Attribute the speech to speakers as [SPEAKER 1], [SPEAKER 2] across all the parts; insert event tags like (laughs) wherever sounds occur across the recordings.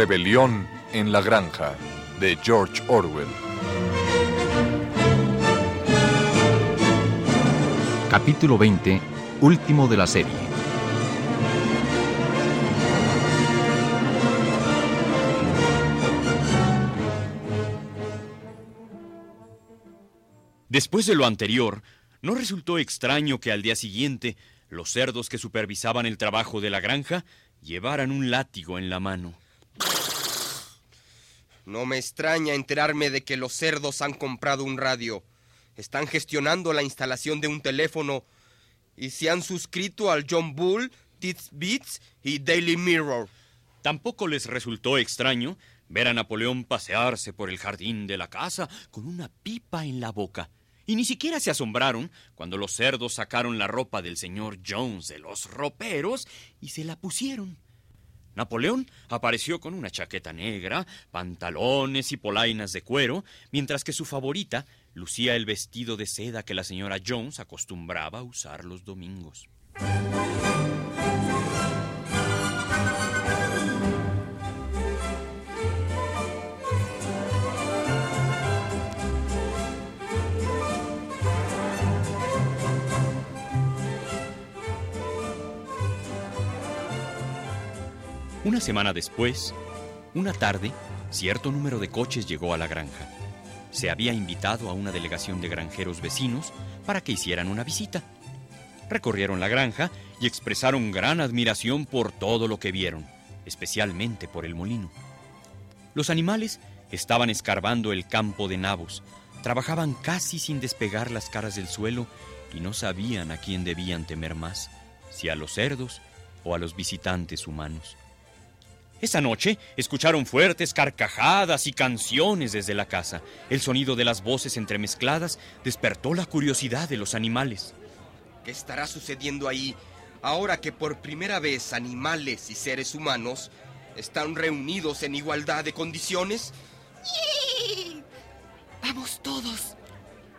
[SPEAKER 1] Rebelión en la Granja de George Orwell.
[SPEAKER 2] Capítulo 20, último de la serie.
[SPEAKER 3] Después de lo anterior, ¿no resultó extraño que al día siguiente los cerdos que supervisaban el trabajo de la granja llevaran un látigo en la mano?
[SPEAKER 4] No me extraña enterarme de que los cerdos han comprado un radio, están gestionando la instalación de un teléfono y se han suscrito al John Bull, Tits Beats y Daily Mirror.
[SPEAKER 3] Tampoco les resultó extraño ver a Napoleón pasearse por el jardín de la casa con una pipa en la boca. Y ni siquiera se asombraron cuando los cerdos sacaron la ropa del señor Jones de los roperos y se la pusieron. Napoleón apareció con una chaqueta negra, pantalones y polainas de cuero, mientras que su favorita lucía el vestido de seda que la señora Jones acostumbraba a usar los domingos. Una semana después, una tarde, cierto número de coches llegó a la granja. Se había invitado a una delegación de granjeros vecinos para que hicieran una visita. Recorrieron la granja y expresaron gran admiración por todo lo que vieron, especialmente por el molino. Los animales estaban escarbando el campo de nabos, trabajaban casi sin despegar las caras del suelo y no sabían a quién debían temer más, si a los cerdos o a los visitantes humanos. Esa noche escucharon fuertes carcajadas y canciones desde la casa. El sonido de las voces entremezcladas despertó la curiosidad de los animales.
[SPEAKER 4] ¿Qué estará sucediendo ahí ahora que por primera vez animales y seres humanos están reunidos en igualdad de condiciones?
[SPEAKER 5] Vamos todos.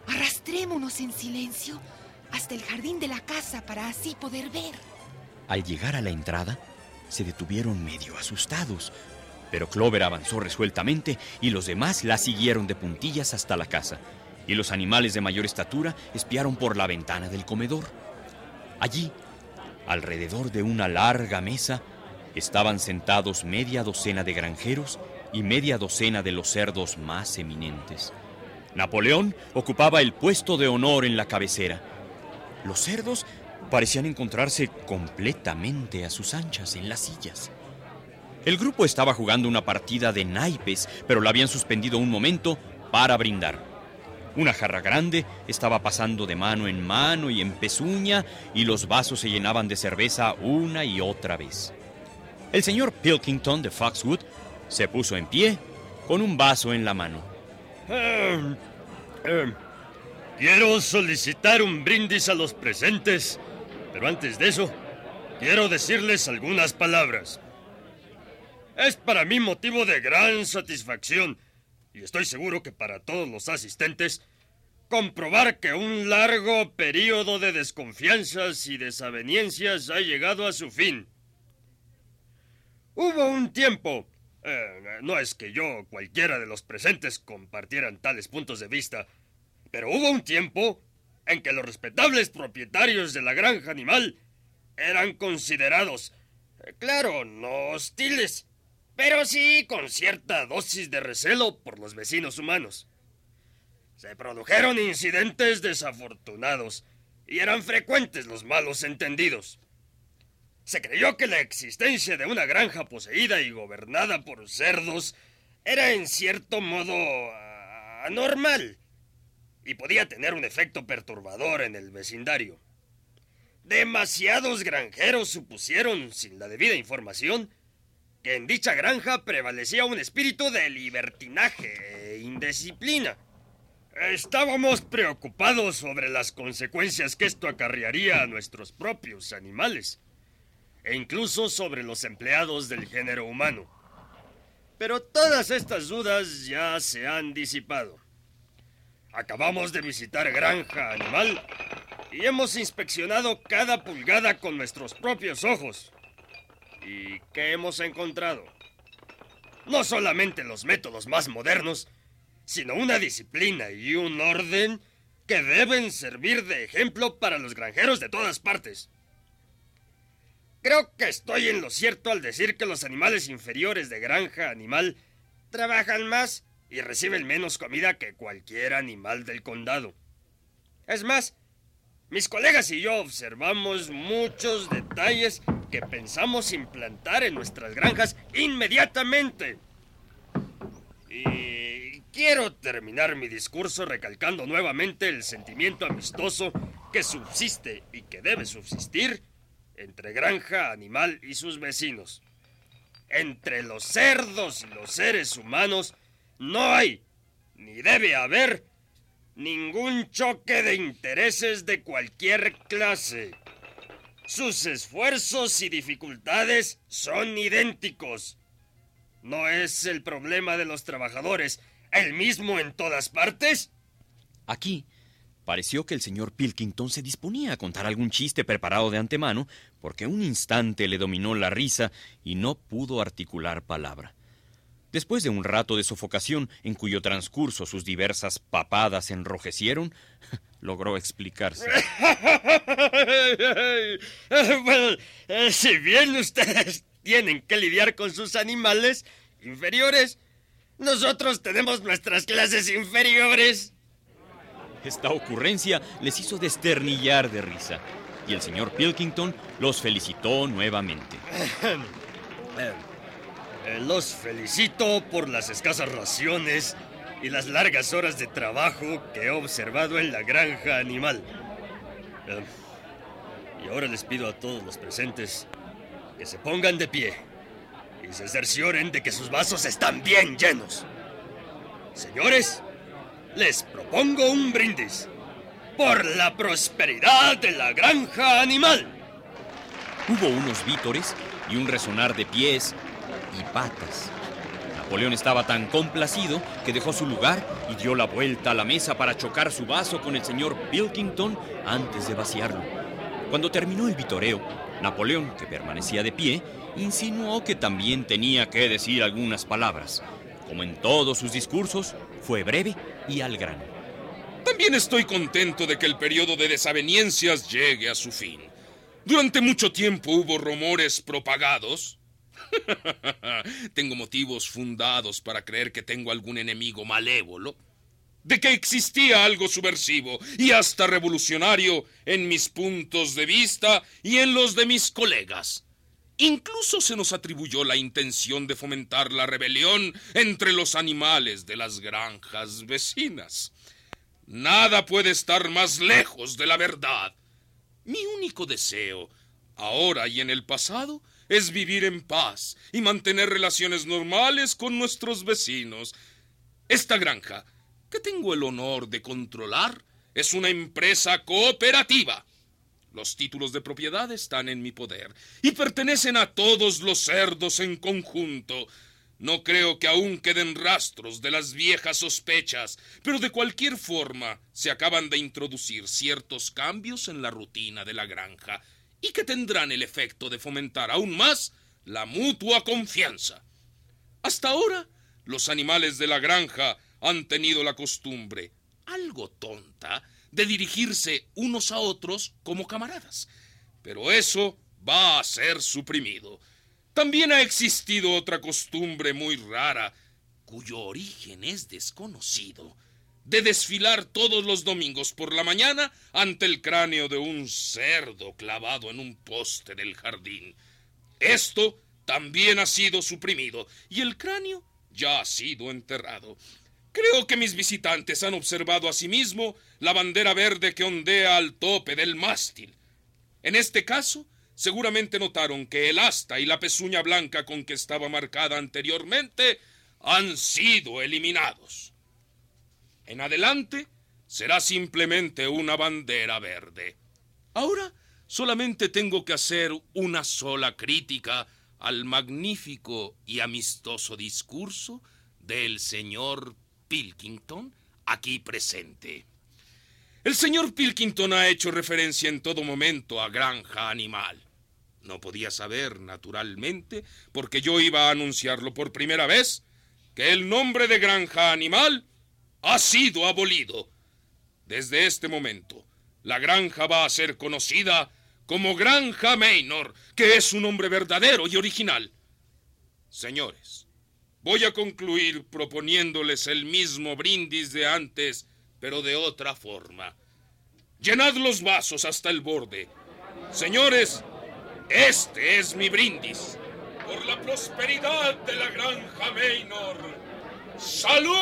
[SPEAKER 5] Arrastrémonos en silencio hasta el jardín de la casa para así poder ver.
[SPEAKER 3] Al llegar a la entrada, se detuvieron medio asustados, pero Clover avanzó resueltamente y los demás la siguieron de puntillas hasta la casa, y los animales de mayor estatura espiaron por la ventana del comedor. Allí, alrededor de una larga mesa, estaban sentados media docena de granjeros y media docena de los cerdos más eminentes. Napoleón ocupaba el puesto de honor en la cabecera. Los cerdos parecían encontrarse completamente a sus anchas en las sillas. El grupo estaba jugando una partida de naipes, pero la habían suspendido un momento para brindar. Una jarra grande estaba pasando de mano en mano y en pezuña, y los vasos se llenaban de cerveza una y otra vez. El señor Pilkington de Foxwood se puso en pie con un vaso en la mano.
[SPEAKER 6] Em, em, quiero solicitar un brindis a los presentes pero antes de eso, quiero decirles algunas palabras. Es para mí motivo de gran satisfacción, y estoy seguro que para todos los asistentes, comprobar que un largo periodo de desconfianzas y desaveniencias ha llegado a su fin. Hubo un tiempo, eh, no es que yo cualquiera de los presentes compartieran tales puntos de vista, pero hubo un tiempo en que los respetables propietarios de la granja animal eran considerados, eh, claro, no hostiles, pero sí con cierta dosis de recelo por los vecinos humanos. Se produjeron incidentes desafortunados y eran frecuentes los malos entendidos. Se creyó que la existencia de una granja poseída y gobernada por cerdos era en cierto modo ah, anormal y podía tener un efecto perturbador en el vecindario. Demasiados granjeros supusieron, sin la debida información, que en dicha granja prevalecía un espíritu de libertinaje e indisciplina. Estábamos preocupados sobre las consecuencias que esto acarrearía a nuestros propios animales, e incluso sobre los empleados del género humano. Pero todas estas dudas ya se han disipado. Acabamos de visitar Granja Animal y hemos inspeccionado cada pulgada con nuestros propios ojos. ¿Y qué hemos encontrado? no solamente los métodos más modernos, sino una disciplina y un orden que deben servir de ejemplo para los granjeros de todas partes. Creo que estoy en lo cierto al decir que los animales inferiores de granja animal trabajan más y reciben menos comida que cualquier animal del condado. Es más, mis colegas y yo observamos muchos detalles que pensamos implantar en nuestras granjas inmediatamente. Y quiero terminar mi discurso recalcando nuevamente el sentimiento amistoso que subsiste y que debe subsistir entre granja animal y sus vecinos. Entre los cerdos y los seres humanos no hay, ni debe haber, ningún choque de intereses de cualquier clase. Sus esfuerzos y dificultades son idénticos. ¿No es el problema de los trabajadores el mismo en todas partes?
[SPEAKER 3] Aquí pareció que el señor Pilkington se disponía a contar algún chiste preparado de antemano, porque un instante le dominó la risa y no pudo articular palabra. Después de un rato de sofocación en cuyo transcurso sus diversas papadas enrojecieron, (laughs) logró explicarse.
[SPEAKER 6] bueno, (laughs) eh, si bien ustedes tienen que lidiar con sus animales inferiores, nosotros tenemos nuestras clases inferiores.
[SPEAKER 3] Esta ocurrencia les hizo desternillar de risa, y el señor Pilkington los felicitó nuevamente. (laughs)
[SPEAKER 6] Eh, los felicito por las escasas raciones y las largas horas de trabajo que he observado en la granja animal. Eh, y ahora les pido a todos los presentes que se pongan de pie y se cercioren de que sus vasos están bien llenos. Señores, les propongo un brindis por la prosperidad de la granja animal.
[SPEAKER 3] Hubo unos vítores y un resonar de pies y patas. Napoleón estaba tan complacido que dejó su lugar y dio la vuelta a la mesa para chocar su vaso con el señor Pilkington antes de vaciarlo. Cuando terminó el vitoreo, Napoleón, que permanecía de pie, insinuó que también tenía que decir algunas palabras. Como en todos sus discursos, fue breve y al grano.
[SPEAKER 7] También estoy contento de que el periodo de desaveniencias llegue a su fin. Durante mucho tiempo hubo rumores propagados (laughs) tengo motivos fundados para creer que tengo algún enemigo malévolo, de que existía algo subversivo y hasta revolucionario en mis puntos de vista y en los de mis colegas. Incluso se nos atribuyó la intención de fomentar la rebelión entre los animales de las granjas vecinas. Nada puede estar más lejos de la verdad. Mi único deseo, ahora y en el pasado, es vivir en paz y mantener relaciones normales con nuestros vecinos. Esta granja, que tengo el honor de controlar, es una empresa cooperativa. Los títulos de propiedad están en mi poder y pertenecen a todos los cerdos en conjunto. No creo que aún queden rastros de las viejas sospechas, pero de cualquier forma se acaban de introducir ciertos cambios en la rutina de la granja y que tendrán el efecto de fomentar aún más la mutua confianza. Hasta ahora, los animales de la granja han tenido la costumbre, algo tonta, de dirigirse unos a otros como camaradas. Pero eso va a ser suprimido. También ha existido otra costumbre muy rara, cuyo origen es desconocido, de desfilar todos los domingos por la mañana ante el cráneo de un cerdo clavado en un poste del jardín. Esto también ha sido suprimido y el cráneo ya ha sido enterrado. Creo que mis visitantes han observado asimismo la bandera verde que ondea al tope del mástil. En este caso, seguramente notaron que el asta y la pezuña blanca con que estaba marcada anteriormente han sido eliminados. En adelante será simplemente una bandera verde. Ahora solamente tengo que hacer una sola crítica al magnífico y amistoso discurso del señor Pilkington aquí presente. El señor Pilkington ha hecho referencia en todo momento a granja animal. No podía saber, naturalmente, porque yo iba a anunciarlo por primera vez, que el nombre de granja animal ha sido abolido. Desde este momento, la granja va a ser conocida como Granja Maynor, que es un nombre verdadero y original. Señores, voy a concluir proponiéndoles el mismo brindis de antes, pero de otra forma. Llenad los vasos hasta el borde. Señores, este es mi brindis. Por la prosperidad de la granja Maynor. ¡Salud!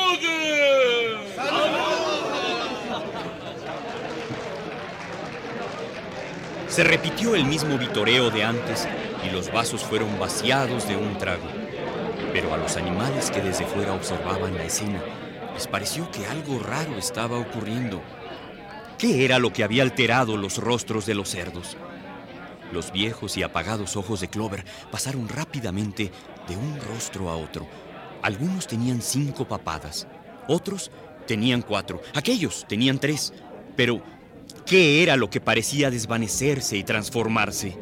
[SPEAKER 3] Se repitió el mismo vitoreo de antes y los vasos fueron vaciados de un trago. Pero a los animales que desde fuera observaban la escena, les pareció que algo raro estaba ocurriendo. ¿Qué era lo que había alterado los rostros de los cerdos? Los viejos y apagados ojos de Clover pasaron rápidamente de un rostro a otro. Algunos tenían cinco papadas, otros tenían cuatro, aquellos tenían tres. Pero, ¿qué era lo que parecía desvanecerse y transformarse?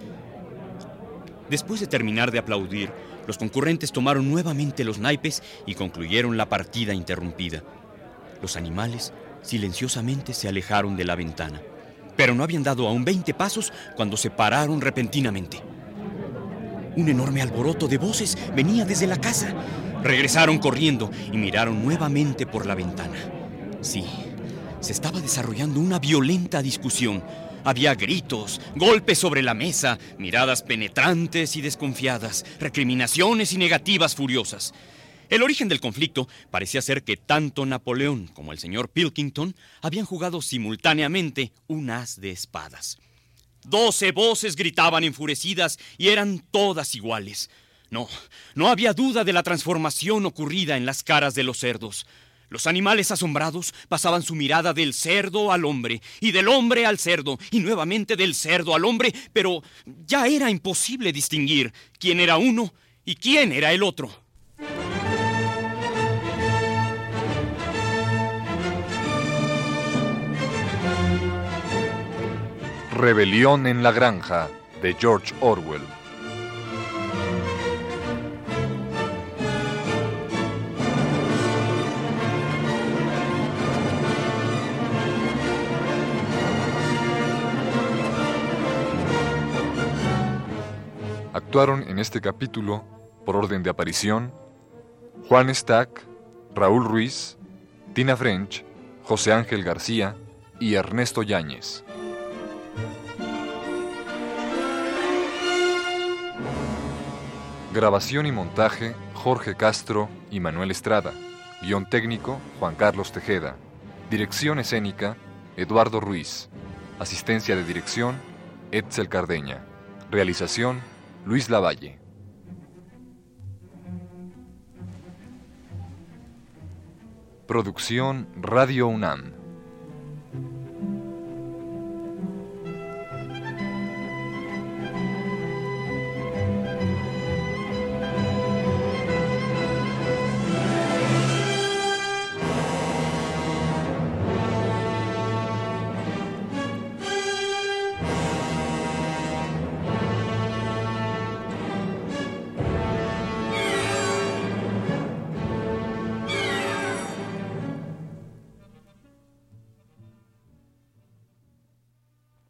[SPEAKER 3] Después de terminar de aplaudir, los concurrentes tomaron nuevamente los naipes y concluyeron la partida interrumpida. Los animales silenciosamente se alejaron de la ventana pero no habían dado aún 20 pasos cuando se pararon repentinamente. Un enorme alboroto de voces venía desde la casa. Regresaron corriendo y miraron nuevamente por la ventana. Sí, se estaba desarrollando una violenta discusión. Había gritos, golpes sobre la mesa, miradas penetrantes y desconfiadas, recriminaciones y negativas furiosas. El origen del conflicto parecía ser que tanto Napoleón como el señor Pilkington habían jugado simultáneamente un as de espadas. Doce voces gritaban enfurecidas y eran todas iguales. No, no había duda de la transformación ocurrida en las caras de los cerdos. Los animales asombrados pasaban su mirada del cerdo al hombre, y del hombre al cerdo, y nuevamente del cerdo al hombre, pero ya era imposible distinguir quién era uno y quién era el otro.
[SPEAKER 1] Rebelión en la Granja de George Orwell. Actuaron en este capítulo, por orden de aparición, Juan Stack, Raúl Ruiz, Tina French, José Ángel García y Ernesto Yáñez. Grabación y montaje, Jorge Castro y Manuel Estrada. Guión técnico, Juan Carlos Tejeda. Dirección escénica, Eduardo Ruiz. Asistencia de dirección, Etzel Cardeña. Realización, Luis Lavalle. Producción Radio UNAM.